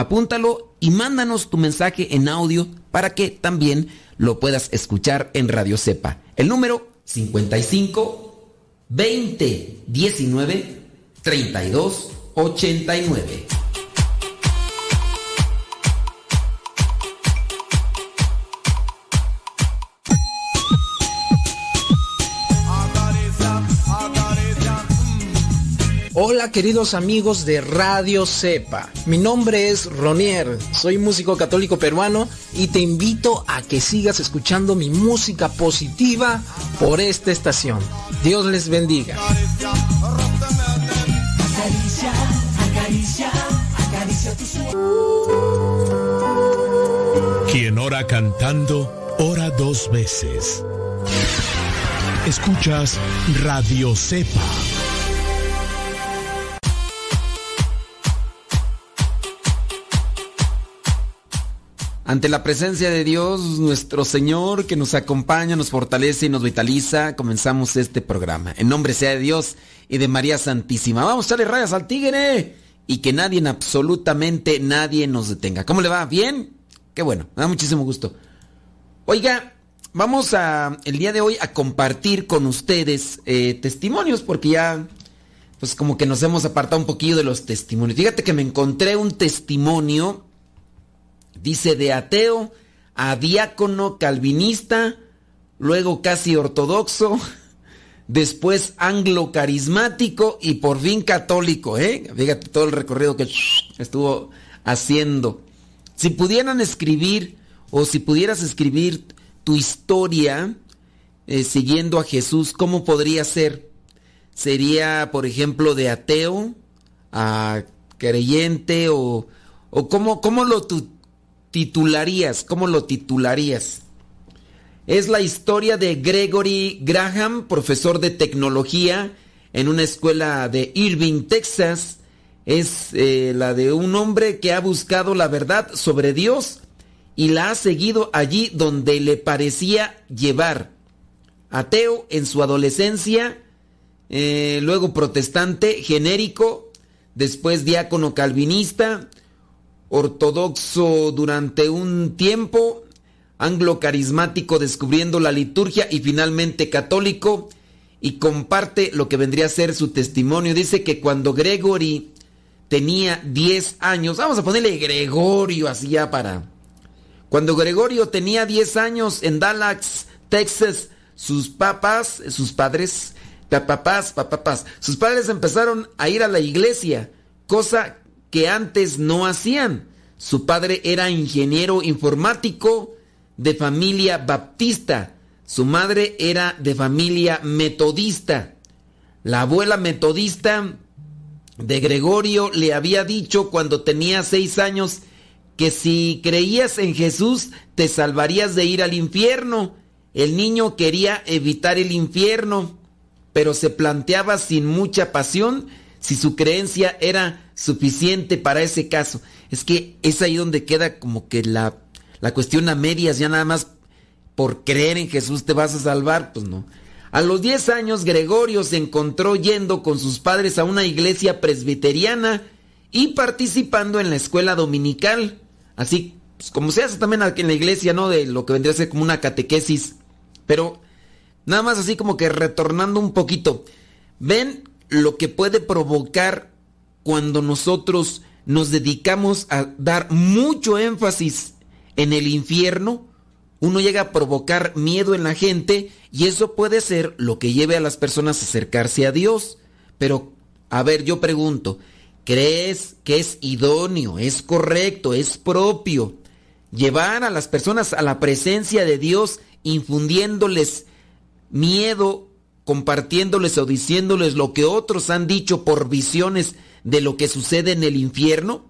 Apúntalo y mándanos tu mensaje en audio para que también lo puedas escuchar en Radio Cepa. El número 55 20 19 32 89. Hola queridos amigos de Radio Cepa. Mi nombre es Ronier, soy músico católico peruano y te invito a que sigas escuchando mi música positiva por esta estación. Dios les bendiga. Quien ora cantando, ora dos veces. Escuchas Radio Cepa. Ante la presencia de Dios, nuestro Señor, que nos acompaña, nos fortalece y nos vitaliza, comenzamos este programa. En nombre sea de Dios y de María Santísima. Vamos a echarle rayas al tigre y que nadie, absolutamente nadie nos detenga. ¿Cómo le va? ¿Bien? Qué bueno, me da muchísimo gusto. Oiga, vamos a el día de hoy a compartir con ustedes eh, testimonios porque ya pues como que nos hemos apartado un poquillo de los testimonios. Fíjate que me encontré un testimonio Dice de ateo a diácono calvinista, luego casi ortodoxo, después anglo carismático y por fin católico, ¿eh? Fíjate todo el recorrido que estuvo haciendo. Si pudieran escribir o si pudieras escribir tu historia eh, siguiendo a Jesús, ¿cómo podría ser? ¿Sería, por ejemplo, de ateo a creyente o, o cómo, cómo lo titularías? ¿Cómo lo titularías? Es la historia de Gregory Graham, profesor de tecnología en una escuela de Irving, Texas. Es eh, la de un hombre que ha buscado la verdad sobre Dios y la ha seguido allí donde le parecía llevar. Ateo en su adolescencia, eh, luego protestante genérico, después diácono calvinista, ortodoxo durante un tiempo, anglo carismático descubriendo la liturgia y finalmente católico y comparte lo que vendría a ser su testimonio. Dice que cuando Gregory tenía 10 años, vamos a ponerle Gregorio así ya para... Cuando Gregorio tenía 10 años en Dallas, Texas, sus papás, sus padres, papás, papás, sus padres empezaron a ir a la iglesia, cosa que antes no hacían. Su padre era ingeniero informático de familia baptista. Su madre era de familia metodista. La abuela metodista de Gregorio le había dicho cuando tenía seis años que si creías en Jesús te salvarías de ir al infierno. El niño quería evitar el infierno, pero se planteaba sin mucha pasión si su creencia era suficiente para ese caso. Es que es ahí donde queda como que la, la cuestión a medias, ya nada más por creer en Jesús te vas a salvar, pues no. A los 10 años Gregorio se encontró yendo con sus padres a una iglesia presbiteriana y participando en la escuela dominical. Así pues, como se hace también aquí en la iglesia, ¿no? De lo que vendría a ser como una catequesis. Pero nada más así como que retornando un poquito. Ven lo que puede provocar cuando nosotros nos dedicamos a dar mucho énfasis en el infierno, uno llega a provocar miedo en la gente y eso puede ser lo que lleve a las personas a acercarse a Dios. Pero, a ver, yo pregunto, ¿crees que es idóneo, es correcto, es propio llevar a las personas a la presencia de Dios infundiéndoles miedo compartiéndoles o diciéndoles lo que otros han dicho por visiones de lo que sucede en el infierno?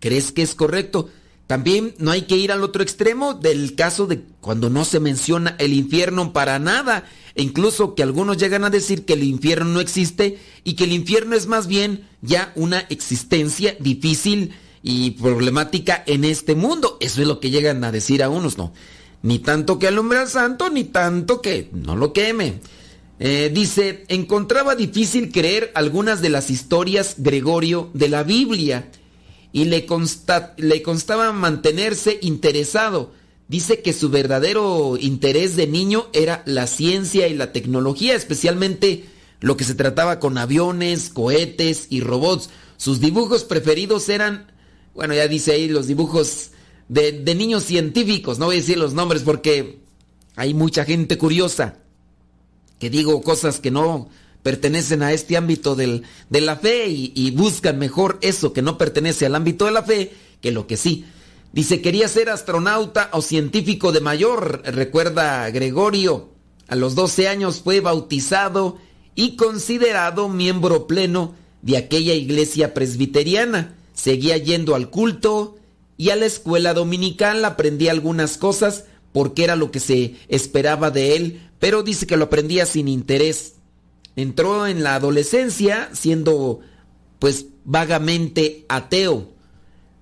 ¿Crees que es correcto? También no hay que ir al otro extremo del caso de cuando no se menciona el infierno para nada, e incluso que algunos llegan a decir que el infierno no existe y que el infierno es más bien ya una existencia difícil y problemática en este mundo. Eso es lo que llegan a decir a unos, no. Ni tanto que alumbre al santo, ni tanto que no lo queme. Eh, dice, encontraba difícil creer algunas de las historias Gregorio de la Biblia y le, le constaba mantenerse interesado. Dice que su verdadero interés de niño era la ciencia y la tecnología, especialmente lo que se trataba con aviones, cohetes y robots. Sus dibujos preferidos eran, bueno, ya dice ahí los dibujos de, de niños científicos, no voy a decir los nombres porque hay mucha gente curiosa que digo cosas que no pertenecen a este ámbito del, de la fe y, buscan mejor eso que no pertenece al ámbito de la fe que lo que sí. Dice, quería ser astronauta o científico de mayor, recuerda Gregorio. A los 12 años fue bautizado y considerado miembro pleno de aquella iglesia presbiteriana. Seguía yendo al culto y a la escuela dominical aprendía algunas cosas porque era lo que se esperaba de él, pero dice que lo aprendía sin interés. Entró en la adolescencia siendo pues vagamente ateo.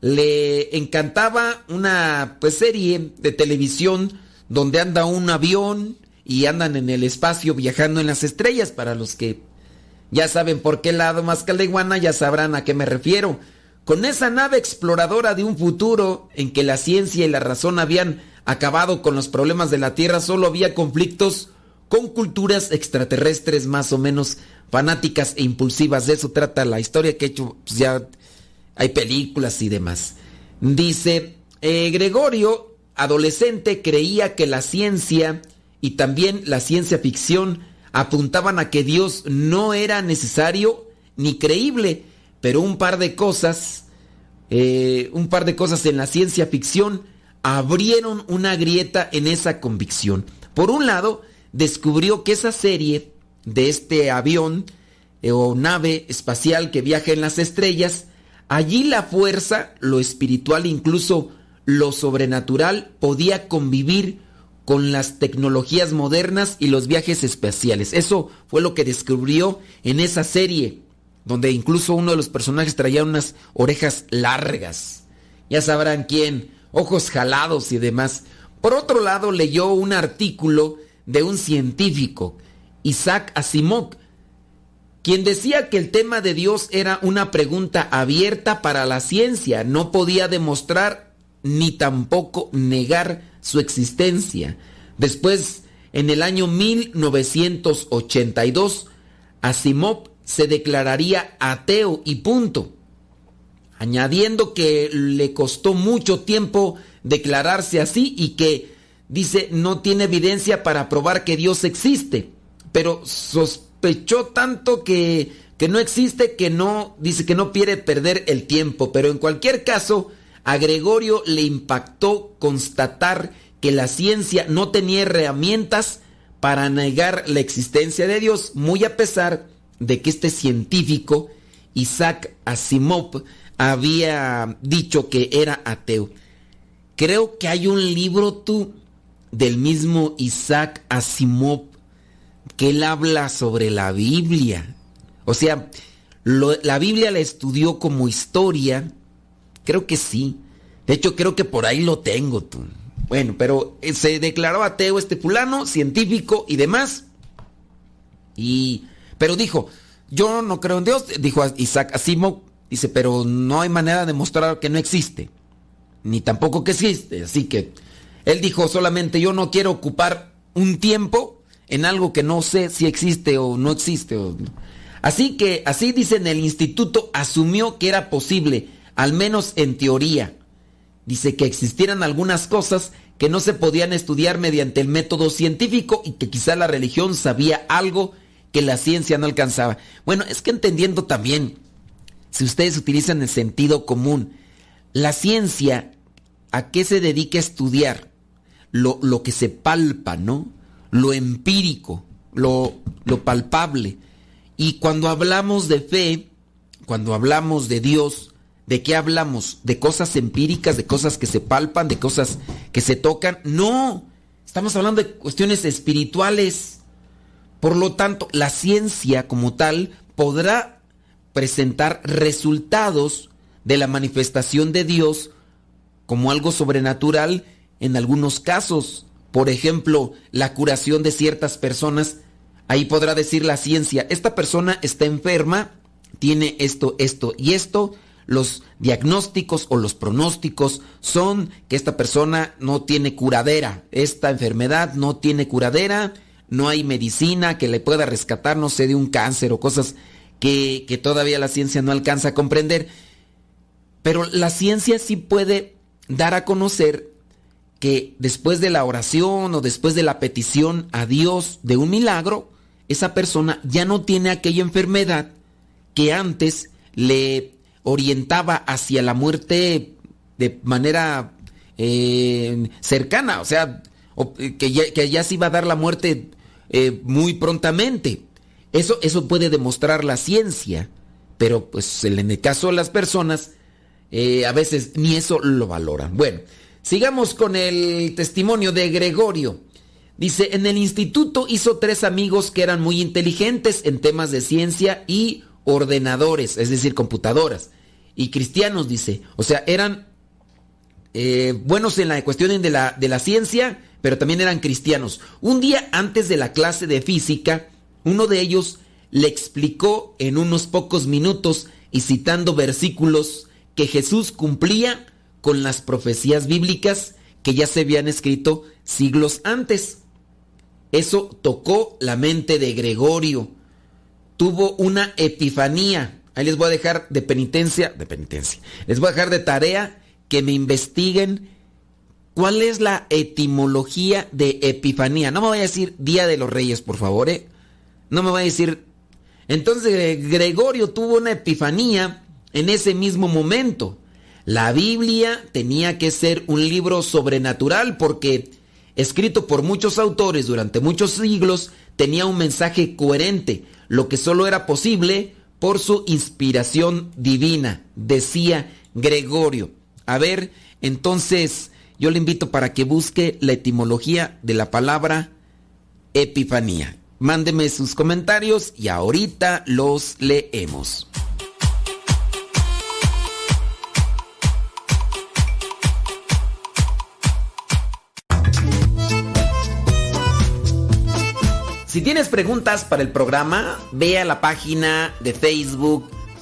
Le encantaba una pues, serie de televisión donde anda un avión y andan en el espacio viajando en las estrellas. Para los que ya saben por qué lado más caldeguana, ya sabrán a qué me refiero. Con esa nave exploradora de un futuro en que la ciencia y la razón habían acabado con los problemas de la Tierra, solo había conflictos con culturas extraterrestres más o menos fanáticas e impulsivas. De eso trata la historia que he hecho, pues ya hay películas y demás. Dice, eh, Gregorio, adolescente, creía que la ciencia y también la ciencia ficción apuntaban a que Dios no era necesario ni creíble, pero un par de cosas, eh, un par de cosas en la ciencia ficción abrieron una grieta en esa convicción. Por un lado, descubrió que esa serie de este avión eh, o nave espacial que viaja en las estrellas, allí la fuerza, lo espiritual, incluso lo sobrenatural, podía convivir con las tecnologías modernas y los viajes espaciales. Eso fue lo que descubrió en esa serie, donde incluso uno de los personajes traía unas orejas largas. Ya sabrán quién, ojos jalados y demás. Por otro lado, leyó un artículo de un científico, Isaac Asimov, quien decía que el tema de Dios era una pregunta abierta para la ciencia, no podía demostrar ni tampoco negar su existencia. Después, en el año 1982, Asimov se declararía ateo y punto, añadiendo que le costó mucho tiempo declararse así y que dice, no tiene evidencia para probar que Dios existe, pero sospechó tanto que, que no existe que no, dice que no quiere perder el tiempo, pero en cualquier caso, a Gregorio le impactó constatar que la ciencia no tenía herramientas para negar la existencia de Dios, muy a pesar de que este científico, Isaac Asimov, había dicho que era ateo. Creo que hay un libro tú del mismo Isaac Asimov que él habla sobre la Biblia. O sea, la Biblia la estudió como historia. Creo que sí. De hecho, creo que por ahí lo tengo tú. Bueno, pero eh, se declaró ateo este fulano, científico y demás. Y pero dijo, "Yo no creo en Dios", dijo Isaac Asimov, dice, "pero no hay manera de mostrar que no existe, ni tampoco que existe", así que él dijo solamente yo no quiero ocupar un tiempo en algo que no sé si existe o no existe. Así que, así dicen, el instituto asumió que era posible, al menos en teoría. Dice que existieran algunas cosas que no se podían estudiar mediante el método científico y que quizá la religión sabía algo que la ciencia no alcanzaba. Bueno, es que entendiendo también, si ustedes utilizan el sentido común, la ciencia, ¿a qué se dedica a estudiar? lo, que se palpa, ¿no? Lo empírico, lo, lo palpable. Y cuando hablamos de fe, cuando hablamos de Dios, ¿de qué hablamos? ¿De cosas empíricas, de cosas que se palpan, de cosas que se tocan? No, estamos hablando de cuestiones espirituales. Por lo tanto, la ciencia como tal podrá presentar resultados de la manifestación de Dios como algo sobrenatural en algunos casos. Por ejemplo, la curación de ciertas personas. Ahí podrá decir la ciencia, esta persona está enferma, tiene esto, esto y esto. Los diagnósticos o los pronósticos son que esta persona no tiene curadera. Esta enfermedad no tiene curadera. No hay medicina que le pueda rescatar, no sé, de un cáncer o cosas que, que todavía la ciencia no alcanza a comprender. Pero la ciencia sí puede dar a conocer que después de la oración o después de la petición a Dios de un milagro, esa persona ya no tiene aquella enfermedad que antes le orientaba hacia la muerte de manera eh, cercana, o sea, que, ya, se iba a dar la muerte eh, muy prontamente. Eso, eso puede demostrar la ciencia, pero pues en el caso de las personas eh, a veces ni eso lo valoran. Bueno, sigamos con el testimonio de Gregorio. Dice, en el instituto hizo tres amigos que eran muy inteligentes en temas de ciencia y ordenadores, es decir, computadoras. Y cristianos, dice. O sea, eran eh, buenos en la cuestión de la, de la ciencia, pero también eran cristianos. Un día antes de la clase de física, uno de ellos le explicó en unos pocos minutos y citando versículos que Jesús cumplía con las profecías bíblicas que ya se habían escrito siglos antes. Eso tocó la mente de Gregorio. Tuvo una epifanía. Ahí les voy a dejar de penitencia, de penitencia. Les voy a dejar de tarea que me investiguen cuál es la etimología de epifanía. No me voy a decir Día de los Reyes, por favor, ¿eh? No me voy a decir... Entonces Gregorio tuvo una epifanía en ese mismo momento. La Biblia tenía que ser un libro sobrenatural porque escrito por muchos autores durante muchos siglos, tenía un mensaje coherente, lo que solo era posible por su inspiración divina, decía Gregorio. A ver, entonces yo le invito para que busque la etimología de la palabra epifanía. Mándeme sus comentarios y ahorita los leemos. Si tienes preguntas para el programa, ve a la página de Facebook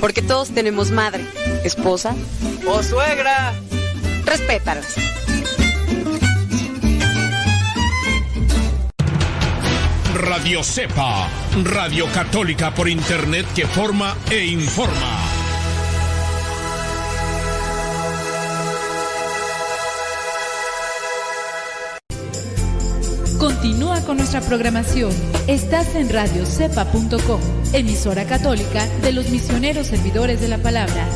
Porque todos tenemos madre, esposa o suegra. Respétalos. Radio Cepa, Radio Católica por Internet que forma e informa. Continúa con nuestra programación. Estás en radiocepa.com, emisora católica de los misioneros servidores de la palabra.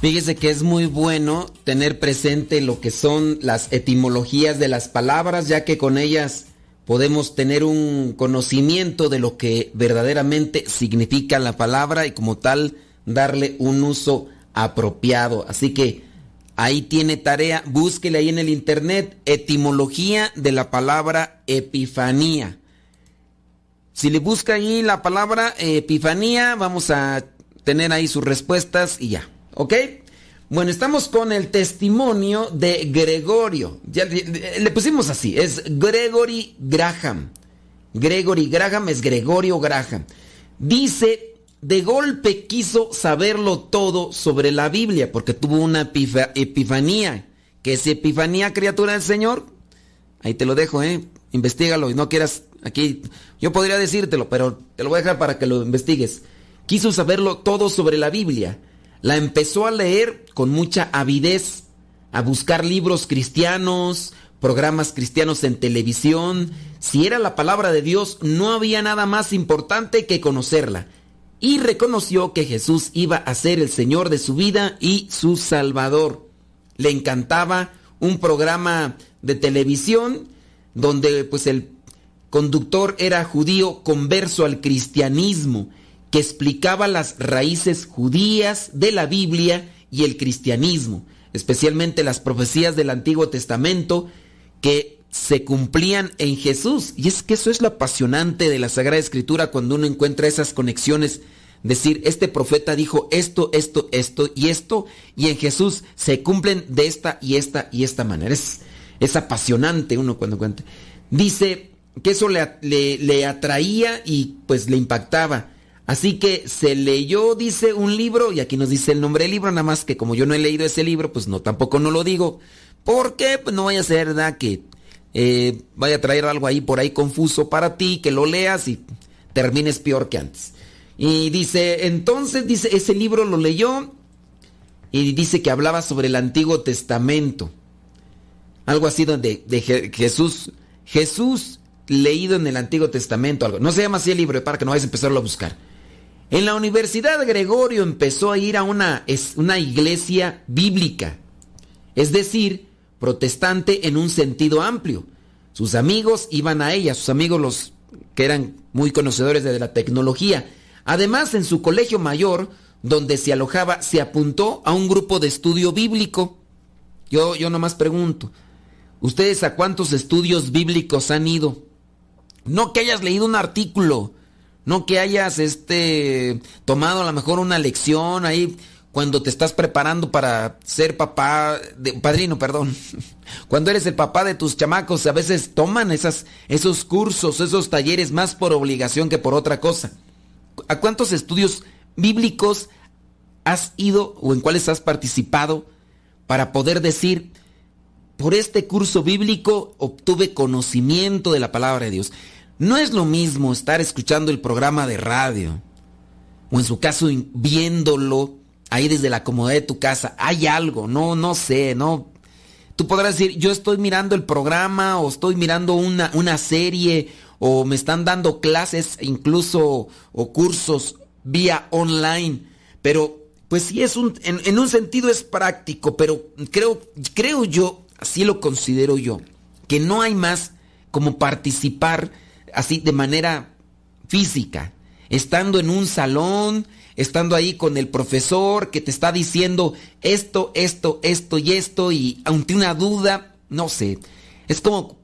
Fíjese que es muy bueno tener presente lo que son las etimologías de las palabras, ya que con ellas podemos tener un conocimiento de lo que verdaderamente significa la palabra y como tal darle un uso apropiado. Así que ahí tiene tarea, búsquele ahí en el internet etimología de la palabra epifanía. Si le busca ahí la palabra epifanía, vamos a tener ahí sus respuestas y ya. ¿Ok? Bueno, estamos con el testimonio de Gregorio. Ya le pusimos así, es Gregory Graham. Gregory Graham es Gregorio Graham. Dice, de golpe quiso saberlo todo sobre la Biblia, porque tuvo una epifanía. ¿Qué es epifanía, criatura del Señor? Ahí te lo dejo, ¿eh? Investígalo y no quieras aquí. Yo podría decírtelo, pero te lo voy a dejar para que lo investigues. Quiso saberlo todo sobre la Biblia la empezó a leer con mucha avidez, a buscar libros cristianos, programas cristianos en televisión. Si era la palabra de Dios, no había nada más importante que conocerla. Y reconoció que Jesús iba a ser el Señor de su vida y su Salvador. Le encantaba un programa de televisión donde pues el conductor era judío converso al cristianismo que explicaba las raíces judías de la Biblia y el cristianismo, especialmente las profecías del Antiguo Testamento que se cumplían en Jesús. Y es que eso es lo apasionante de la Sagrada Escritura cuando uno encuentra esas conexiones decir, este profeta dijo esto, esto, esto y esto, y en Jesús se cumplen de esta y esta y esta manera. Es, es apasionante uno cuando cuenta. Dice que eso le, le, le atraía y pues le impactaba. Así que se leyó, dice, un libro, y aquí nos dice el nombre del libro, nada más que como yo no he leído ese libro, pues no, tampoco no lo digo. Porque pues no vaya a ser, ¿verdad? Que eh, vaya a traer algo ahí por ahí confuso para ti, que lo leas y termines peor que antes. Y dice, entonces, dice, ese libro lo leyó y dice que hablaba sobre el Antiguo Testamento. Algo así donde de Jesús, Jesús leído en el Antiguo Testamento, algo. No se llama así el libro, para que no vayas a empezarlo a buscar. En la Universidad Gregorio empezó a ir a una, una iglesia bíblica, es decir, protestante en un sentido amplio. Sus amigos iban a ella, sus amigos los que eran muy conocedores de la tecnología. Además, en su colegio mayor, donde se alojaba, se apuntó a un grupo de estudio bíblico. Yo, yo nomás pregunto, ¿ustedes a cuántos estudios bíblicos han ido? No que hayas leído un artículo, no que hayas este tomado a lo mejor una lección ahí cuando te estás preparando para ser papá, de, padrino, perdón. Cuando eres el papá de tus chamacos, a veces toman esos cursos, esos talleres más por obligación que por otra cosa. ¿A cuántos estudios bíblicos has ido o en cuáles has participado para poder decir, por este curso bíblico obtuve conocimiento de la palabra de Dios? No es lo mismo estar escuchando el programa de radio o en su caso viéndolo ahí desde la comodidad de tu casa. Hay algo, no, no sé, no. Tú podrás decir, yo estoy mirando el programa o estoy mirando una, una serie o me están dando clases incluso o cursos vía online, pero pues sí es un, en, en un sentido es práctico, pero creo, creo yo, así lo considero yo, que no hay más como participar así de manera física, estando en un salón, estando ahí con el profesor que te está diciendo esto, esto, esto y esto, y ante una duda, no sé, es como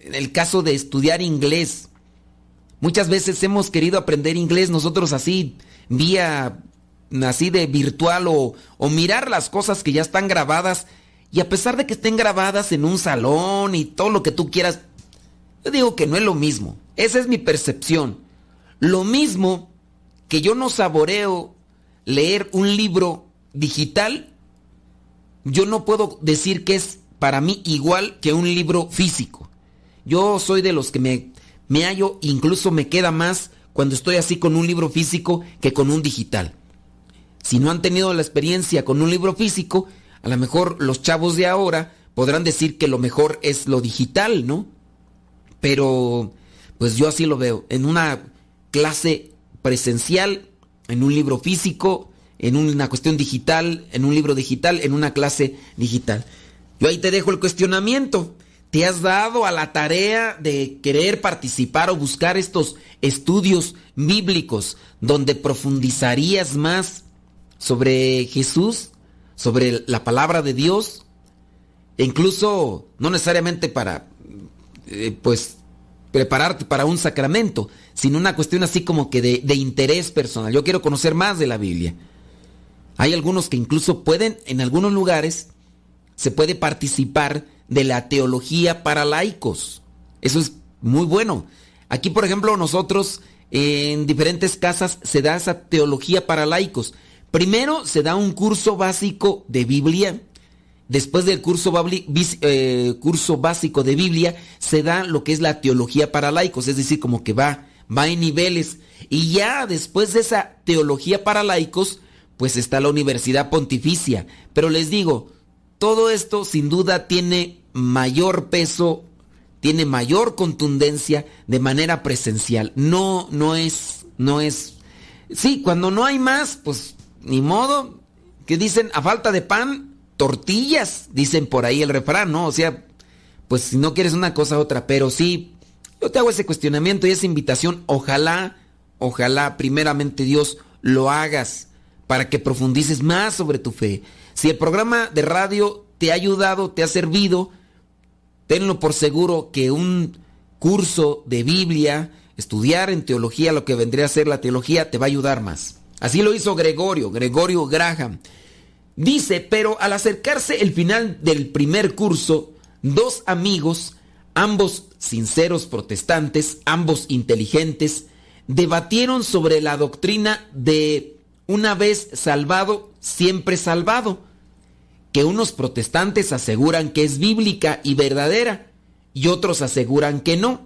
en el caso de estudiar inglés. Muchas veces hemos querido aprender inglés nosotros así, vía así de virtual o, o mirar las cosas que ya están grabadas y a pesar de que estén grabadas en un salón y todo lo que tú quieras, yo digo que no es lo mismo. Esa es mi percepción. Lo mismo que yo no saboreo leer un libro digital, yo no puedo decir que es para mí igual que un libro físico. Yo soy de los que me, me hallo, incluso me queda más cuando estoy así con un libro físico que con un digital. Si no han tenido la experiencia con un libro físico, a lo mejor los chavos de ahora podrán decir que lo mejor es lo digital, ¿no? Pero pues yo así lo veo, en una clase presencial, en un libro físico, en una cuestión digital, en un libro digital, en una clase digital. Yo ahí te dejo el cuestionamiento. ¿Te has dado a la tarea de querer participar o buscar estos estudios bíblicos donde profundizarías más sobre Jesús, sobre la palabra de Dios? E incluso, no necesariamente para, eh, pues, prepararte para un sacramento, sino una cuestión así como que de, interés personal. Yo quiero conocer más de la Biblia. Hay algunos que incluso pueden, en algunos lugares, se puede participar de la teología para laicos. Eso es muy bueno. Aquí, por ejemplo, nosotros en diferentes casas se da esa teología para laicos. Primero se da un curso básico de Biblia Después del curso, eh, curso, básico de Biblia, se da lo que es la teología para laicos, es decir, como que va, va en niveles. Y ya después de esa teología para laicos, pues está la Universidad Pontificia. Pero les digo, todo esto sin duda tiene mayor peso, tiene mayor contundencia de manera presencial. No, no es, no es. Sí, cuando no hay más, pues ni modo. Que dicen, a falta de pan, tortillas, dicen por ahí el refrán, ¿no? O sea, pues si no quieres una cosa, otra, pero sí, yo te hago ese cuestionamiento y esa invitación, ojalá, ojalá, primeramente Dios, lo hagas para que profundices más sobre tu fe. Si el programa de radio te ha ayudado, te ha servido, tenlo por seguro que un curso de Biblia, estudiar en teología lo que vendría a ser la teología, te va a ayudar más. Así lo hizo Gregorio, Gregorio Graham. Dice, pero al acercarse el final del primer curso, dos amigos, ambos sinceros protestantes, ambos inteligentes, debatieron sobre la doctrina de una vez salvado, siempre salvado, que unos protestantes aseguran que es bíblica y verdadera y otros aseguran que no.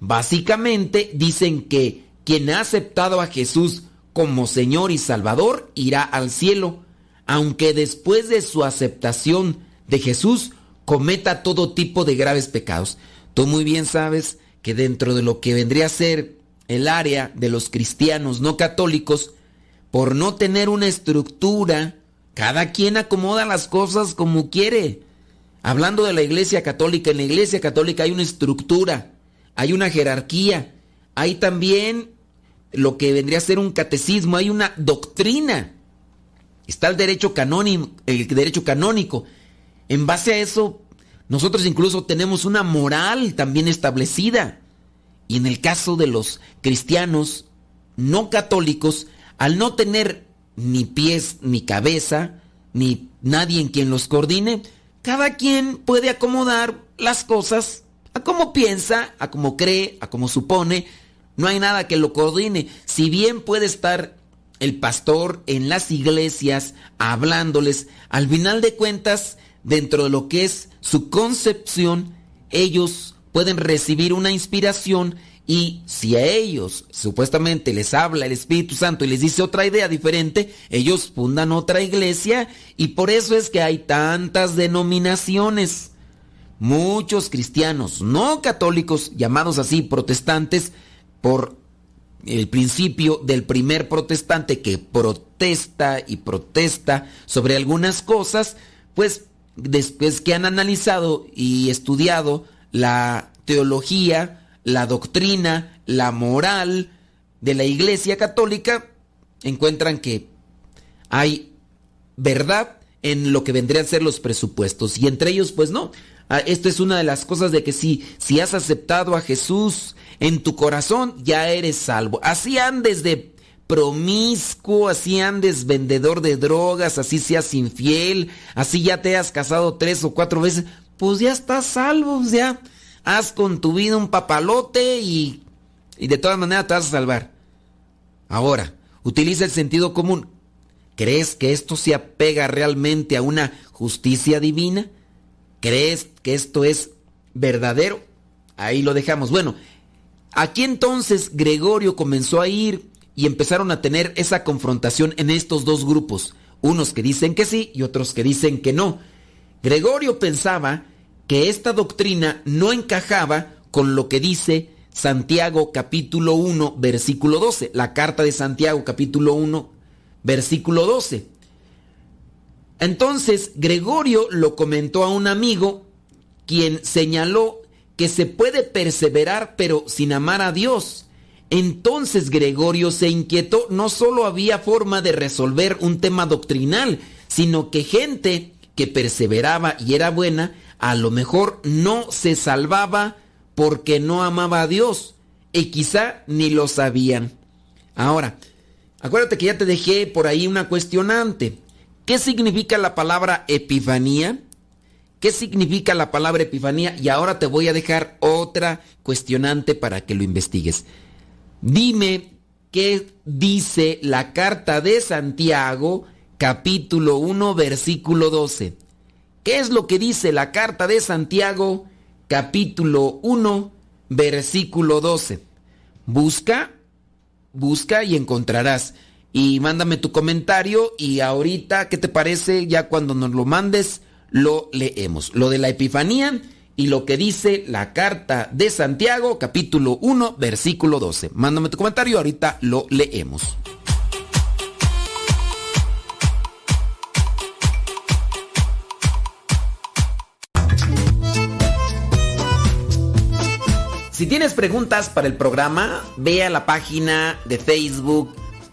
Básicamente dicen que quien ha aceptado a Jesús como Señor y Salvador irá al cielo, aunque después de su aceptación de Jesús cometa todo tipo de graves pecados. Tú muy bien sabes que dentro de lo que vendría a ser el área de los cristianos no católicos, por no tener una estructura, cada quien acomoda las cosas como quiere. Hablando de la iglesia católica, en la iglesia católica hay una estructura, hay una jerarquía, hay también lo que vendría a ser un catecismo, hay una doctrina. Está el derecho canónico, el derecho canónico. En base a eso, nosotros incluso tenemos una moral también establecida. Y en el caso de los cristianos no católicos, al no tener ni pies ni cabeza, ni nadie en quien los coordine, cada quien puede acomodar las cosas a como piensa, a como cree, a como supone. No hay nada que lo coordine. Si bien puede estar el pastor en las iglesias hablándoles, al final de cuentas, dentro de lo que es su concepción, ellos pueden recibir una inspiración y si a ellos supuestamente les habla el Espíritu Santo y les dice otra idea diferente, ellos fundan otra iglesia y por eso es que hay tantas denominaciones. Muchos cristianos no católicos, llamados así protestantes, por el principio del primer protestante que protesta y protesta sobre algunas cosas, pues después que han analizado y estudiado la teología, la doctrina, la moral de la Iglesia Católica, encuentran que hay verdad en lo que vendrían a ser los presupuestos. Y entre ellos, pues no. Ah, esto es una de las cosas de que si, si has aceptado a Jesús en tu corazón, ya eres salvo. Así andes de promiscuo, así andes vendedor de drogas, así seas infiel, así ya te has casado tres o cuatro veces, pues ya estás salvo, ya haz con tu vida un papalote y, y de todas maneras te vas a salvar. Ahora, utiliza el sentido común. ¿Crees que esto se apega realmente a una justicia divina? ¿Crees que esto es verdadero? Ahí lo dejamos. Bueno, aquí entonces Gregorio comenzó a ir y empezaron a tener esa confrontación en estos dos grupos. Unos que dicen que sí y otros que dicen que no. Gregorio pensaba que esta doctrina no encajaba con lo que dice Santiago capítulo 1 versículo 12, la carta de Santiago capítulo 1 versículo 12. Entonces Gregorio lo comentó a un amigo quien señaló que se puede perseverar pero sin amar a Dios. Entonces Gregorio se inquietó, no solo había forma de resolver un tema doctrinal, sino que gente que perseveraba y era buena, a lo mejor no se salvaba porque no amaba a Dios y quizá ni lo sabían. Ahora, acuérdate que ya te dejé por ahí una cuestionante. ¿Qué significa la palabra epifanía? ¿Qué significa la palabra epifanía? Y ahora te voy a dejar otra cuestionante para que lo investigues. Dime qué dice la carta de Santiago, capítulo 1, versículo 12. ¿Qué es lo que dice la carta de Santiago, capítulo 1, versículo 12? Busca, busca y encontrarás. Y mándame tu comentario y ahorita, ¿qué te parece? Ya cuando nos lo mandes, lo leemos. Lo de la Epifanía y lo que dice la carta de Santiago, capítulo 1, versículo 12. Mándame tu comentario, ahorita lo leemos. Si tienes preguntas para el programa, ve a la página de Facebook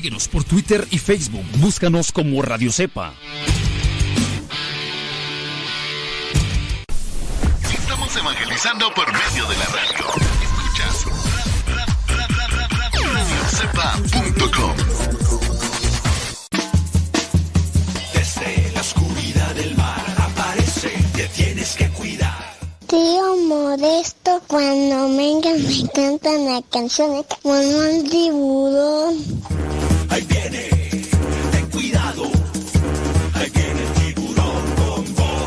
Síguenos por Twitter y Facebook. Búscanos como Radio Cepa. Estamos evangelizando por medio de la radio. Escuchas radiocepa.com. Desde la oscuridad del mar aparece, te tienes que cuidar. Tío Modesto, cuando vengan me cantan la canción como un tiburón. Ahí viene, ten cuidado. Ahí viene el tiburón vos.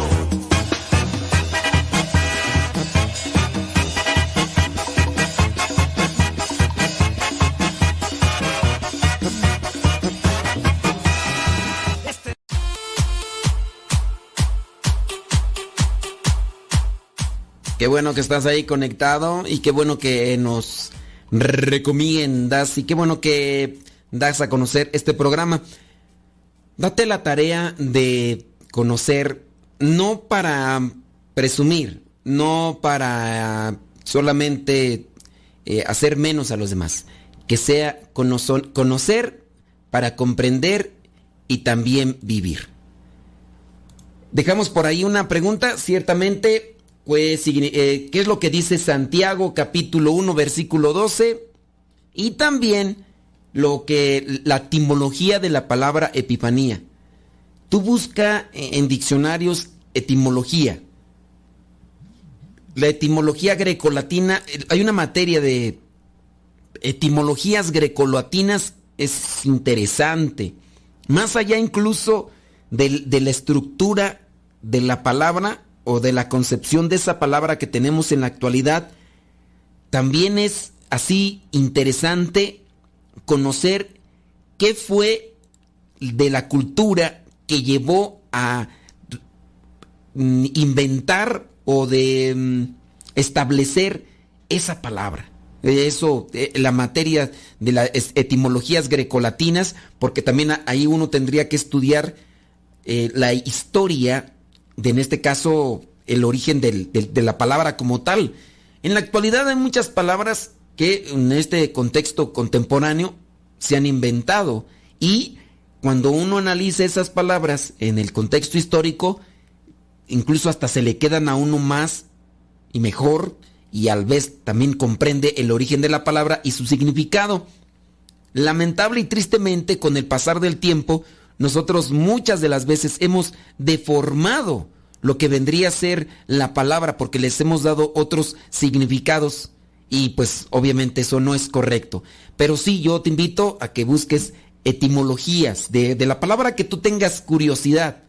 Qué bueno que estás ahí conectado y qué bueno que nos recomiendas y qué bueno que das a conocer este programa. Date la tarea de conocer, no para presumir, no para solamente eh, hacer menos a los demás, que sea conocer, para comprender y también vivir. Dejamos por ahí una pregunta, ciertamente, pues, eh, ¿qué es lo que dice Santiago capítulo 1 versículo 12? Y también lo que la etimología de la palabra epifanía. Tú busca en diccionarios etimología. La etimología grecolatina, hay una materia de etimologías grecolatinas, es interesante. Más allá incluso de, de la estructura de la palabra o de la concepción de esa palabra que tenemos en la actualidad, también es así interesante conocer qué fue de la cultura que llevó a mm, inventar o de mm, establecer esa palabra. Eso, eh, la materia de las etimologías grecolatinas, porque también ahí uno tendría que estudiar eh, la historia de, en este caso, el origen de la palabra como tal. En la actualidad hay muchas palabras que en este contexto contemporáneo se han inventado y cuando uno analiza esas palabras en el contexto histórico, incluso hasta se le quedan a uno más y mejor y al vez también comprende el origen de la palabra y su significado. Lamentable y tristemente, con el pasar del tiempo, nosotros muchas de las veces hemos deformado lo que vendría a ser la palabra porque les hemos dado otros significados y pues obviamente eso no es correcto. Pero sí, yo te invito a que busques etimologías de, de la palabra que tú tengas curiosidad.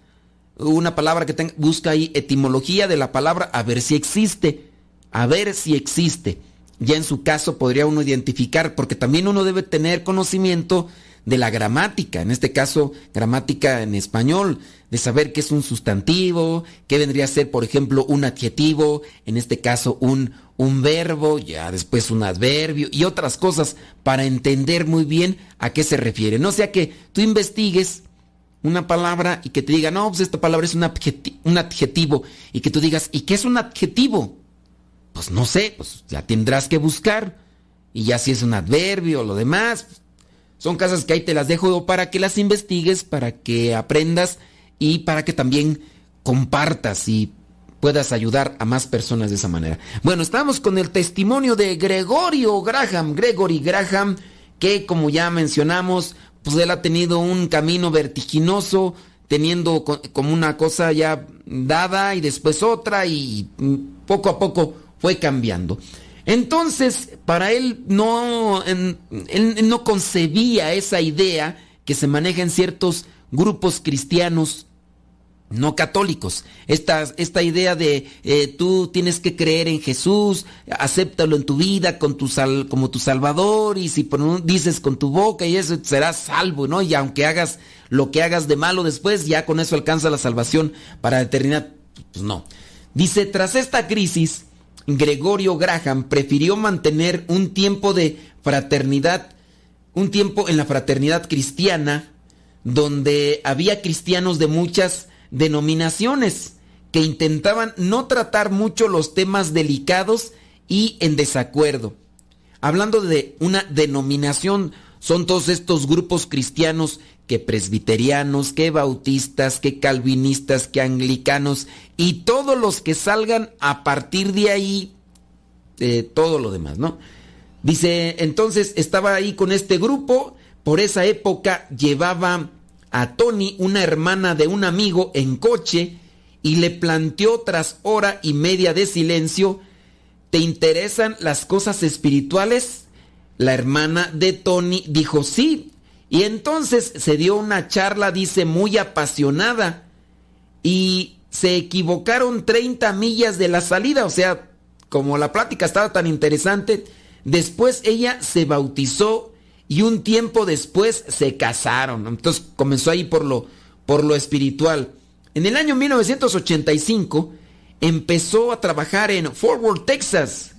Una palabra que tenga, busca ahí etimología de la palabra a ver si existe. A ver si existe. Ya en su caso podría uno identificar, porque también uno debe tener conocimiento de la gramática, en este caso gramática en español, de saber qué es un sustantivo, qué vendría a ser, por ejemplo, un adjetivo, en este caso un, un verbo, ya después un adverbio y otras cosas para entender muy bien a qué se refiere. No sea que tú investigues una palabra y que te diga, no, pues esta palabra es un adjetivo, un adjetivo y que tú digas, ¿y qué es un adjetivo? Pues no sé, pues ya tendrás que buscar y ya si es un adverbio o lo demás, son cosas que ahí te las dejo para que las investigues, para que aprendas y para que también compartas y puedas ayudar a más personas de esa manera. Bueno, estamos con el testimonio de Gregorio Graham, Gregory Graham, que como ya mencionamos, pues él ha tenido un camino vertiginoso, teniendo como una cosa ya dada y después otra y poco a poco fue cambiando. Entonces, para él no, él no concebía esa idea que se maneja en ciertos grupos cristianos no católicos. Esta, esta idea de eh, tú tienes que creer en Jesús, acéptalo en tu vida con tu sal, como tu Salvador y si dices con tu boca y eso serás salvo, ¿no? Y aunque hagas lo que hagas de malo después, ya con eso alcanza la salvación para eternidad. Pues no. Dice, tras esta crisis, Gregorio Graham prefirió mantener un tiempo de fraternidad, un tiempo en la fraternidad cristiana, donde había cristianos de muchas denominaciones que intentaban no tratar mucho los temas delicados y en desacuerdo. Hablando de una denominación, son todos estos grupos cristianos que presbiterianos, que bautistas, que calvinistas, que anglicanos y todos los que salgan a partir de ahí, todo lo demás, ¿no? Dice, entonces estaba ahí con este grupo, por esa época llevaba a Tony, una hermana de un amigo, en coche y le planteó tras hora y media de silencio, ¿te interesan las cosas espirituales? La hermana de Tony dijo sí. Y entonces se dio una charla, dice, muy apasionada. Y se equivocaron 30 millas de la salida. O sea, como la plática estaba tan interesante, después ella se bautizó y un tiempo después se casaron. Entonces comenzó ahí por lo, por lo espiritual. En el año 1985 empezó a trabajar en Fort Worth, Texas,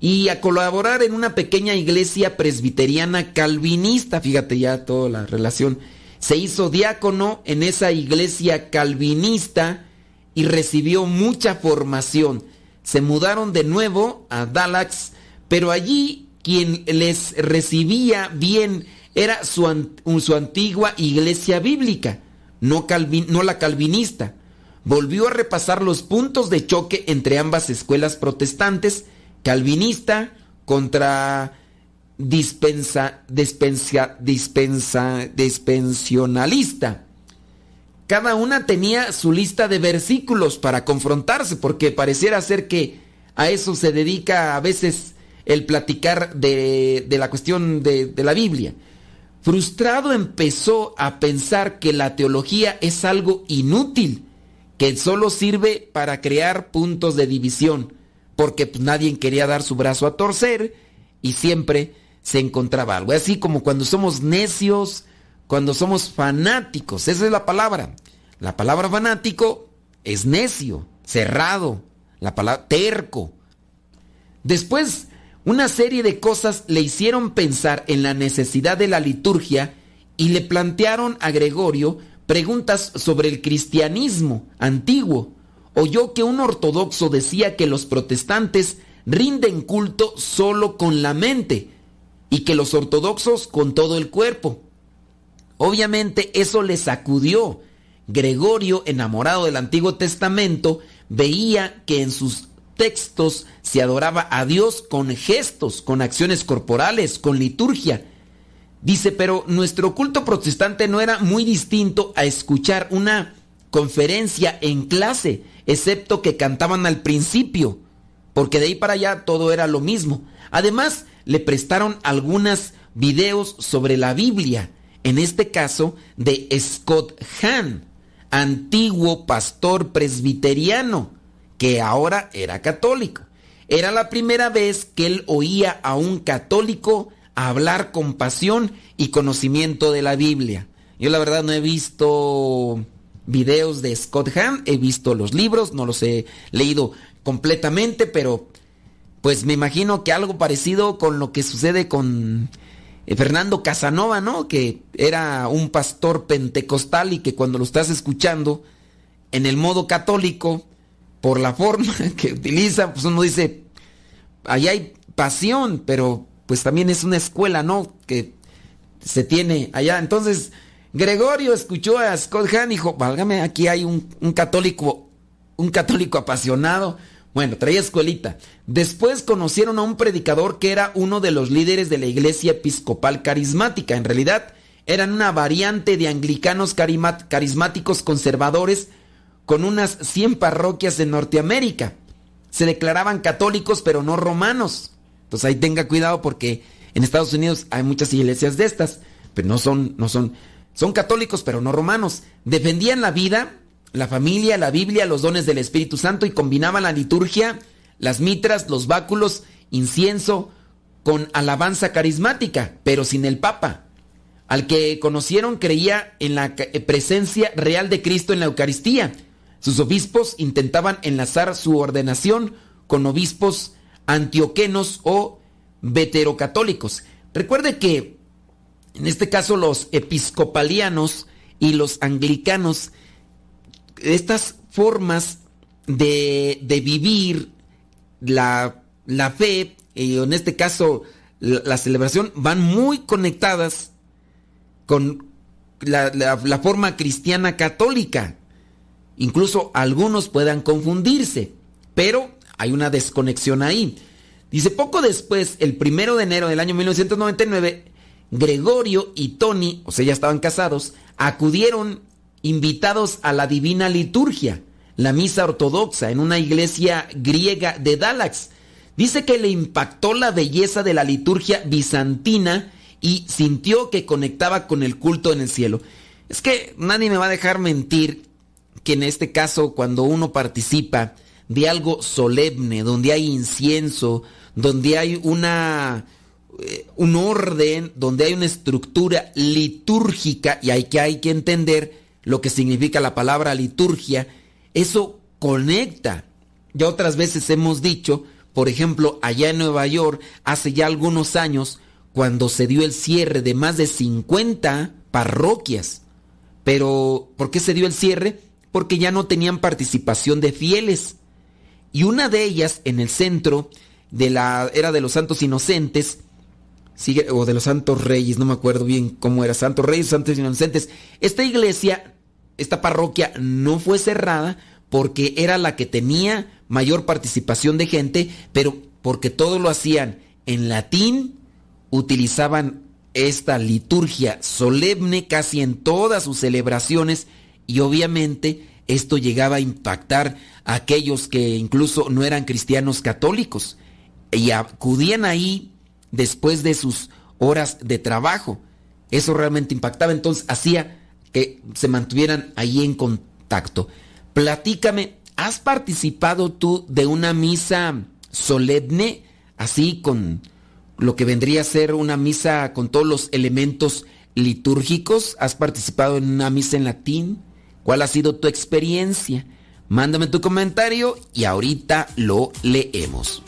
y a colaborar en una pequeña iglesia presbiteriana calvinista. Fíjate ya toda la relación. Se hizo diácono en esa iglesia calvinista y recibió mucha formación. Se mudaron de nuevo a Dallas, pero allí quien les recibía bien era su, su antigua iglesia bíblica, no, no la calvinista. Volvió a repasar los puntos de choque entre ambas escuelas protestantes, calvinista contra dispensa, dispensa, dispensa, dispensionalista. Cada una tenía su lista de versículos para confrontarse, porque pareciera ser que a eso se dedica a veces el platicar de, la cuestión de, de la Biblia. Frustrado empezó a pensar que la teología es algo inútil, que solo sirve para crear puntos de división, porque pues, nadie quería dar su brazo a torcer y siempre se encontraba algo. Así como cuando somos necios, cuando somos fanáticos, esa es la palabra. La palabra fanático es necio, cerrado, la palabra terco. Después una serie de cosas le hicieron pensar en la necesidad de la liturgia y le plantearon a Gregorio preguntas sobre el cristianismo antiguo. Oyó que un ortodoxo decía que los protestantes rinden culto solo con la mente y que los ortodoxos con todo el cuerpo. Obviamente eso le sacudió. Gregorio, enamorado del Antiguo Testamento, veía que en sus textos se adoraba a Dios con gestos, con acciones corporales, con liturgia. Dice, pero nuestro culto protestante no era muy distinto a escuchar una conferencia en clase, excepto que cantaban al principio, porque de ahí para allá todo era lo mismo. Además, le prestaron algunos videos sobre la Biblia, en este caso de Scott Hahn, antiguo pastor presbiteriano que ahora era católico. Era la primera vez que él oía a un católico hablar con pasión y conocimiento de la Biblia. Yo la verdad no he visto videos de Scott Hahn, he visto los libros, no los he leído completamente, pero pues me imagino que algo parecido con lo que sucede con eh, Fernando Casanova, ¿no? Que era un pastor pentecostal y que cuando lo estás escuchando en el modo católico, por la forma que utiliza, pues uno dice, ahí hay pasión, pero pues también es una escuela, ¿no? Que se tiene allá. Entonces, Gregorio escuchó a Scott Hahn y dijo, válgame, aquí hay un, un católico, un católico apasionado. Bueno, traía escuelita. Después conocieron a un predicador que era uno de los líderes de la iglesia episcopal carismática. En realidad, eran una variante de anglicanos carismáticos conservadores con unas 100 parroquias en Norteamérica. Se declaraban católicos pero no romanos. Entonces ahí tenga cuidado porque en Estados Unidos hay muchas iglesias de estas, pero no son, no son, son católicos pero no romanos. Defendían la vida la familia, la Biblia, los dones del Espíritu Santo y combinaban la liturgia, las mitras, los báculos, incienso, con alabanza carismática, pero sin el Papa. Al que conocieron creía en la presencia real de Cristo en la Eucaristía. Sus obispos intentaban enlazar su ordenación con obispos antioquenos o veterocatólicos. Recuerde que en este caso los episcopalianos y los anglicanos, estas formas de, de vivir la, la fe, y en este caso la, la, celebración, van muy conectadas con la, la forma cristiana católica. Incluso algunos puedan confundirse, pero hay una desconexión ahí. Dice, poco después, el primero de enero del año 1999, Gregorio y Tony, o sea, ya estaban casados, acudieron invitados a la divina liturgia, la misa ortodoxa, en una iglesia griega de Dalax. Dice que le impactó la belleza de la liturgia bizantina y sintió que conectaba con el culto en el cielo. Es que nadie me va a dejar mentir que en este caso, cuando uno participa de algo solemne, donde hay incienso, donde hay una eh, un orden, donde hay una estructura litúrgica y hay que hay que entender lo que significa la palabra liturgia, eso conecta. Ya otras veces hemos dicho, por ejemplo, allá en Nueva York, hace ya algunos años, cuando se dio el cierre de más de 50 parroquias. Pero, ¿por qué se dio el cierre? Porque ya no tenían participación de fieles. Y una de ellas, en el centro de la era de los santos inocentes, o de los santos reyes, no me acuerdo bien cómo era, santos reyes, santos inocentes. Esta iglesia, esta parroquia no fue cerrada porque era la que tenía mayor participación de gente, pero porque todo lo hacían en latín, utilizaban esta liturgia solemne casi en todas sus celebraciones y obviamente esto llegaba a impactar a aquellos que incluso no eran cristianos católicos y acudían ahí después de sus horas de trabajo. Eso realmente impactaba, entonces hacía que se mantuvieran ahí en contacto. Platícame, ¿has participado tú de una misa solemne, así con lo que vendría a ser una misa con todos los elementos litúrgicos? ¿Has participado en una misa en latín? ¿Cuál ha sido tu experiencia? Mándame tu comentario y ahorita lo leemos.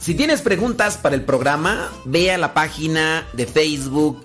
Si tienes preguntas para el programa, ve a la página de Facebook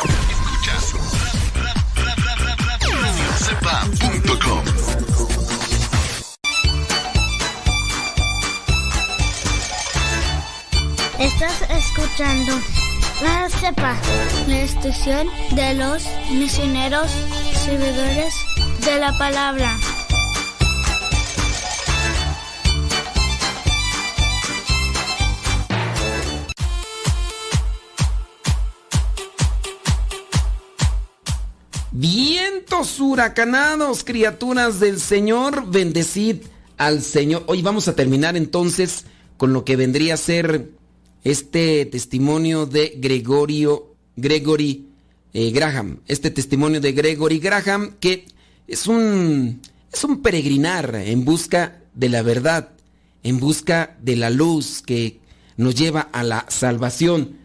Estás escuchando La Cepa, la estación de los misioneros servidores de la palabra. Huracanados, criaturas del Señor, bendecid al Señor. Hoy vamos a terminar entonces con lo que vendría a ser este testimonio de Gregorio, Gregory eh, Graham. Este testimonio de Gregory Graham que es un, es un peregrinar en busca de la verdad, en busca de la luz que nos lleva a la salvación.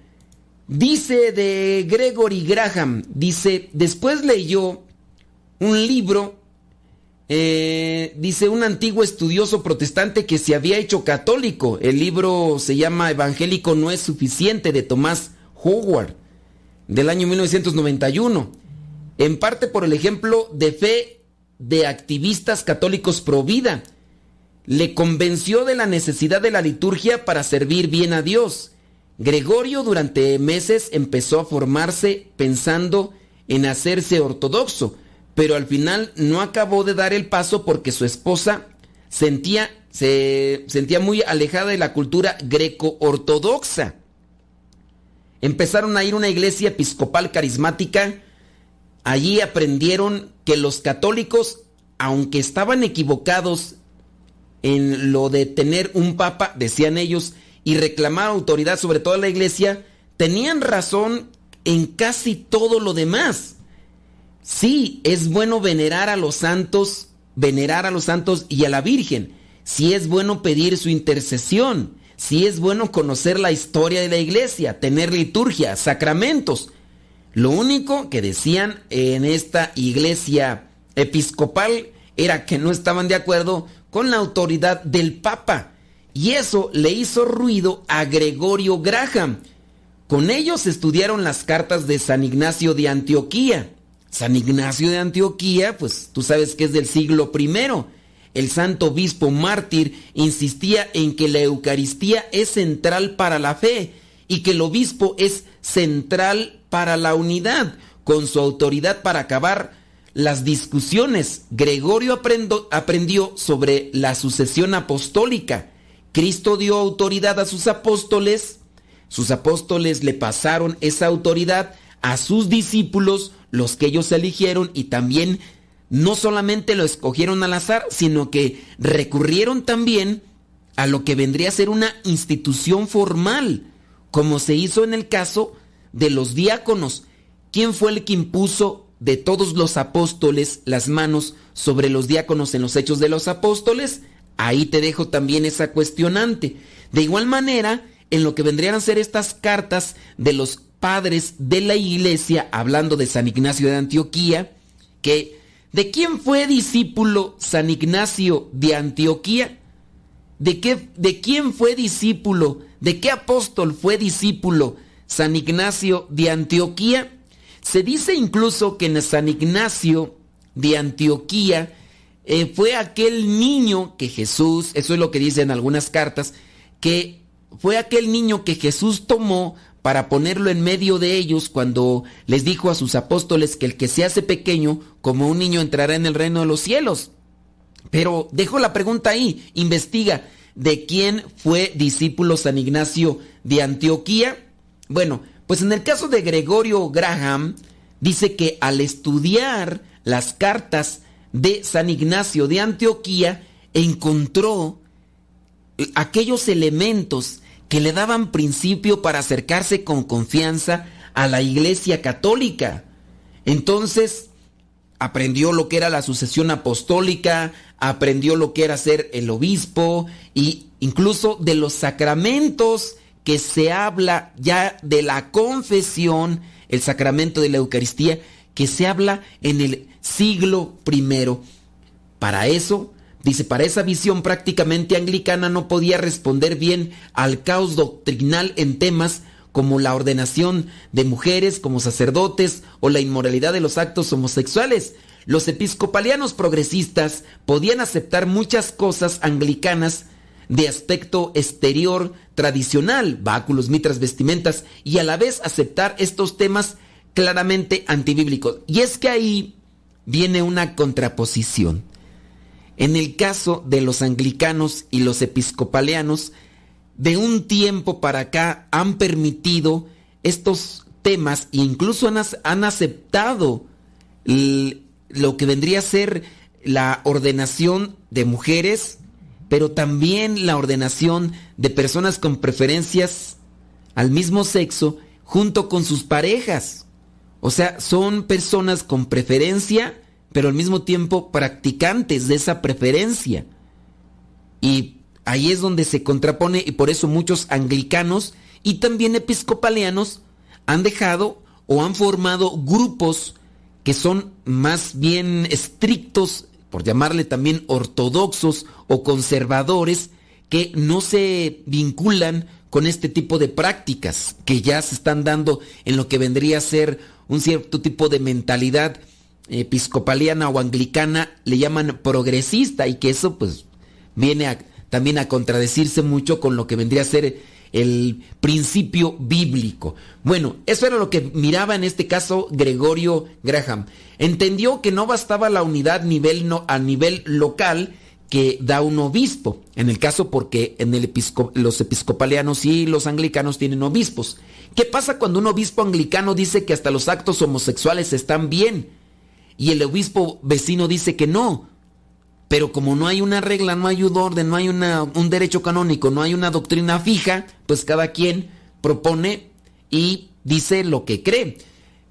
Dice de Gregory Graham, dice, después leyó un libro, eh, dice un antiguo estudioso protestante que se había hecho católico. El libro se llama Evangélico no es suficiente de Tomás Howard, del año 1991. En parte por el ejemplo de fe de activistas católicos pro vida. Le convenció de la necesidad de la liturgia para servir bien a Dios Gregorio durante meses empezó a formarse pensando en hacerse ortodoxo, pero al final no acabó de dar el paso porque su esposa sentía, se sentía muy alejada de la cultura greco-ortodoxa. Empezaron a ir a una iglesia episcopal carismática. Allí aprendieron que los católicos, aunque estaban equivocados en lo de tener un papa, decían ellos, y reclamar autoridad sobre toda la iglesia, tenían razón en casi todo lo demás. Sí, es bueno venerar a los santos, venerar a los santos y a la Virgen. Sí es bueno pedir su intercesión. Sí es bueno conocer la historia de la iglesia, tener liturgia, sacramentos. Lo único que decían en esta iglesia episcopal era que no estaban de acuerdo con la autoridad del Papa y eso le hizo ruido a Gregorio Graham. Con ellos estudiaron las cartas de San Ignacio de Antioquía. San Ignacio de Antioquía, pues tú sabes que es del siglo I. El santo obispo mártir insistía en que la Eucaristía es central para la fe y que el obispo es central para la unidad, con su autoridad para acabar las discusiones. Gregorio aprendió sobre la sucesión apostólica Cristo dio autoridad a sus apóstoles, sus apóstoles le pasaron esa autoridad a sus discípulos, los que ellos eligieron, y también no solamente lo escogieron al azar, sino que recurrieron también a lo que vendría a ser una institución formal, como se hizo en el caso de los diáconos. ¿Quién fue el que impuso de todos los apóstoles las manos sobre los diáconos en los hechos de los apóstoles? Ahí te dejo también esa cuestionante. De igual manera, en lo que vendrían a ser estas cartas de los padres de la iglesia, hablando de San Ignacio de Antioquía, que ¿de quién fue discípulo San Ignacio de Antioquía? ¿De, qué, ¿De quién fue discípulo? ¿De qué apóstol fue discípulo San Ignacio de Antioquía? Se dice incluso que en San Ignacio de Antioquía eh, fue aquel niño que Jesús, eso es lo que dicen algunas cartas, que fue aquel niño que Jesús tomó para ponerlo en medio de ellos cuando les dijo a sus apóstoles que el que se hace pequeño como un niño entrará en el reino de los cielos. Pero dejo la pregunta ahí, investiga, ¿de quién fue discípulo San Ignacio de Antioquía? Bueno, pues en el caso de Gregorio Graham, dice que al estudiar las cartas de San Ignacio de Antioquía encontró aquellos elementos que le daban principio para acercarse con confianza a la Iglesia Católica. Entonces, aprendió lo que era la sucesión apostólica, aprendió lo que era ser el obispo y incluso de los sacramentos que se habla ya de la confesión, el sacramento de la Eucaristía, que se habla en el siglo I. Para eso, dice, para esa visión prácticamente anglicana no podía responder bien al caos doctrinal en temas como la ordenación de mujeres como sacerdotes o la inmoralidad de los actos homosexuales. Los episcopalianos progresistas podían aceptar muchas cosas anglicanas de aspecto exterior tradicional, báculos, mitras, vestimentas, y a la vez aceptar estos temas claramente antibíblicos. Y es que ahí viene una contraposición. En el caso de los anglicanos y los episcopalianos, de un tiempo para acá han permitido estos temas e incluso han, han aceptado lo que vendría a ser la ordenación de mujeres, pero también la ordenación de personas con preferencias al mismo sexo junto con sus parejas. O sea, son personas con preferencia, pero al mismo tiempo practicantes de esa preferencia. Y ahí es donde se contrapone y por eso muchos anglicanos y también episcopalianos han dejado o han formado grupos que son más bien estrictos, por llamarle también ortodoxos o conservadores, que no se vinculan con este tipo de prácticas que ya se están dando en lo que vendría a ser un cierto tipo de mentalidad episcopaliana o anglicana, le llaman progresista y que eso pues viene también a contradecirse mucho con lo que vendría a ser el principio bíblico. Bueno, eso era lo que miraba en este caso Gregorio Graham. Entendió que no bastaba la unidad a nivel local que da un obispo. En el caso porque en el los episcopalianos y los anglicanos tienen obispos. ¿Qué pasa cuando un obispo anglicano dice que hasta los actos homosexuales están bien y el obispo vecino dice que no? Pero como no hay una regla, no hay un orden, no hay un derecho canónico, no hay una doctrina fija, pues cada quien propone y dice lo que cree.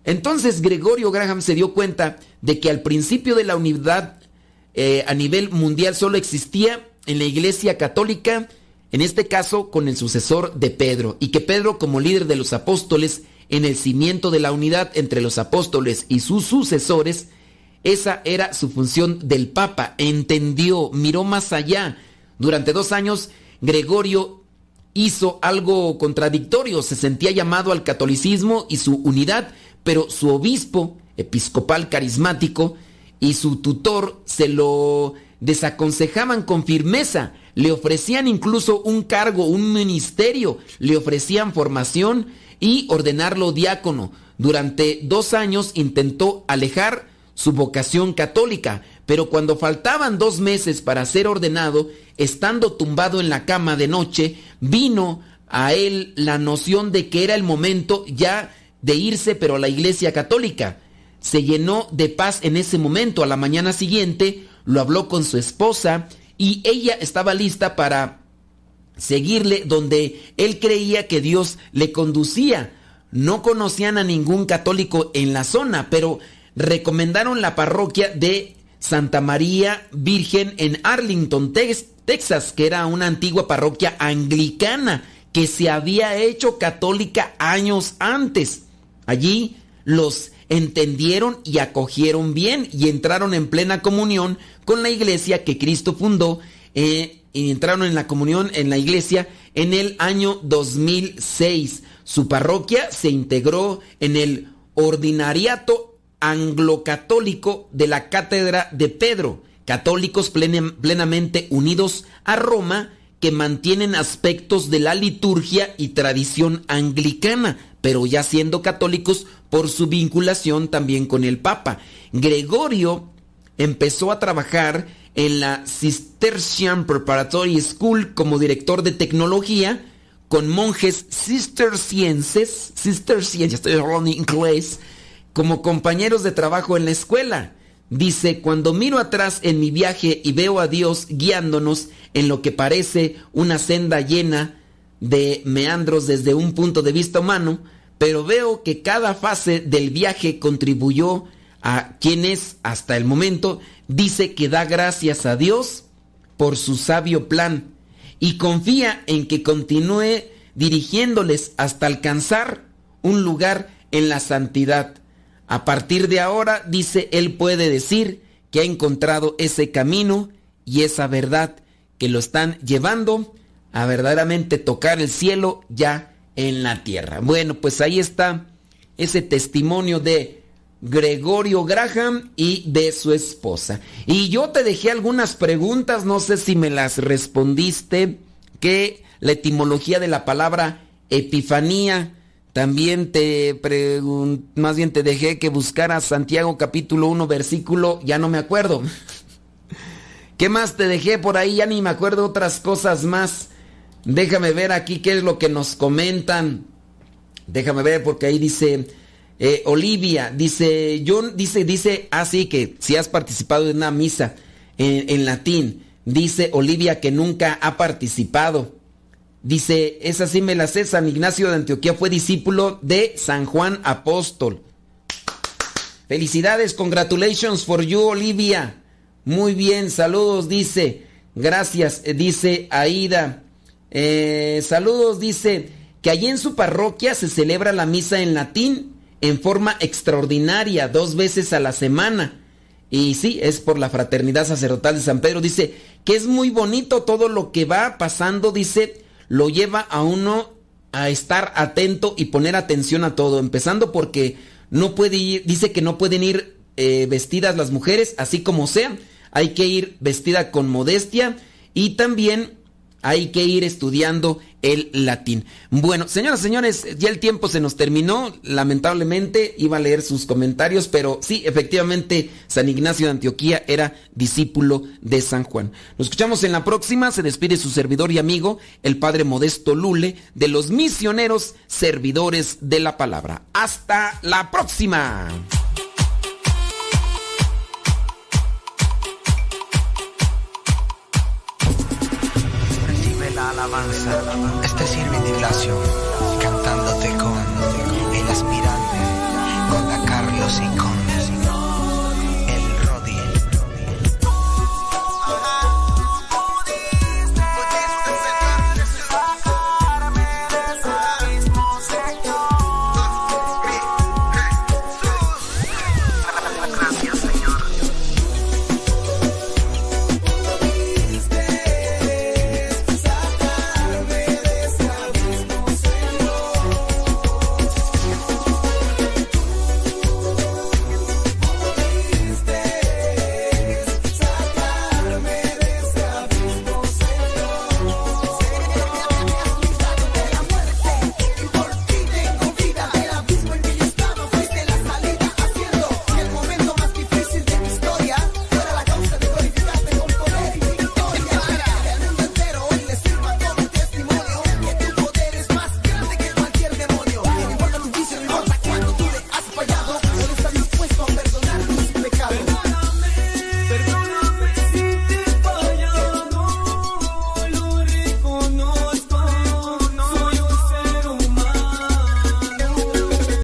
Entonces Gregorio Graham se dio cuenta de que al principio de la unidad eh, a nivel mundial solo existía en la Iglesia Católica, en este caso con el sucesor de Pedro, y que Pedro como líder de los apóstoles en el cimiento de la unidad entre los apóstoles y sus sucesores, esa era su función del Papa. Entendió, miró más allá. Durante dos años, Gregorio hizo algo contradictorio. Se sentía llamado al catolicismo y su unidad, pero su obispo episcopal carismático y su tutor se lo desaconsejaban con firmeza. Le ofrecían incluso un cargo, un ministerio, le ofrecían formación y ordenarlo diácono. Durante dos años intentó alejar su vocación católica, pero cuando faltaban dos meses para ser ordenado, estando tumbado en la cama de noche, vino a él la noción de que era el momento ya de irse, pero a la iglesia católica. Se llenó de paz en ese momento. A la mañana siguiente lo habló con su esposa y ella estaba lista para seguirle donde él creía que Dios le conducía. No conocían a ningún católico en la zona, pero recomendaron la parroquia de Santa María Virgen en Arlington, Texas, que era una antigua parroquia anglicana que se había hecho católica años antes. Allí los entendieron y acogieron bien y entraron en plena comunión con la iglesia que Cristo fundó eh, y entraron en la comunión en la iglesia en el año 2006. Su parroquia se integró en el ordinariato anglocatólico de la Cátedra de Pedro, católicos plenamente unidos a Roma que mantienen aspectos de la liturgia y tradición anglicana, pero ya siendo católicos por su vinculación también con el Papa. Gregorio empezó a trabajar en la Cistercian Preparatory School como director de tecnología con monjes cistercienses, cistercienses, estoy hablando inglés, como compañeros de trabajo en la escuela. Dice, cuando miro atrás en mi viaje y veo a Dios guiándonos en lo que parece una senda llena de meandros desde un punto de vista humano, pero veo que cada fase del viaje contribuyó a quienes hasta el momento dice que da gracias a Dios por su sabio plan y confía en que continúe dirigiéndoles hasta alcanzar un lugar en la santidad. A partir de ahora, dice, él puede decir que ha encontrado ese camino y esa verdad que lo están llevando a verdaderamente tocar el cielo ya en la tierra. Bueno, pues ahí está ese testimonio de Gregorio Graham y de su esposa. Y yo te dejé algunas preguntas, no sé si me las respondiste, que la etimología de la palabra epifanía también te más bien te dejé que buscaras Santiago capítulo 1 versículo, ya no me acuerdo. ¿Qué más te dejé por ahí? Ya ni me acuerdo otras cosas más. Déjame ver aquí qué es lo que nos comentan. Déjame ver porque ahí dice Eh, Olivia dice, yo dice, dice, así que si has participado en una misa en, latín, dice Olivia que nunca ha participado. Dice, esa sí me la sé, San Ignacio de Antioquía fue discípulo de San Juan Apóstol. Felicidades, congratulations for you, Olivia. Muy bien, saludos, dice. Gracias, dice Aida. Eh, saludos, dice que allí en su parroquia se celebra la misa en latín en forma extraordinaria, dos veces a la semana. Y sí, es por la fraternidad sacerdotal de San Pedro. Dice que es muy bonito todo lo que va pasando, dice, lo lleva a uno a estar atento y poner atención a todo, empezando porque no puede ir, dice que no pueden ir eh, vestidas las mujeres así como sean, hay que ir vestida con modestia y también hay que ir estudiando el latín. Bueno, señoras y señores, ya el tiempo se nos terminó. Lamentablemente iba a leer sus comentarios, pero sí, efectivamente, San Ignacio de Antioquía era discípulo de San Juan. Nos escuchamos en la próxima. Se despide su servidor y amigo, el padre Modesto Lule, de los misioneros servidores de la palabra. Hasta la próxima. Alabanza. Este es Irving Ignacio, cantándote con el aspirante, con Da Carlos y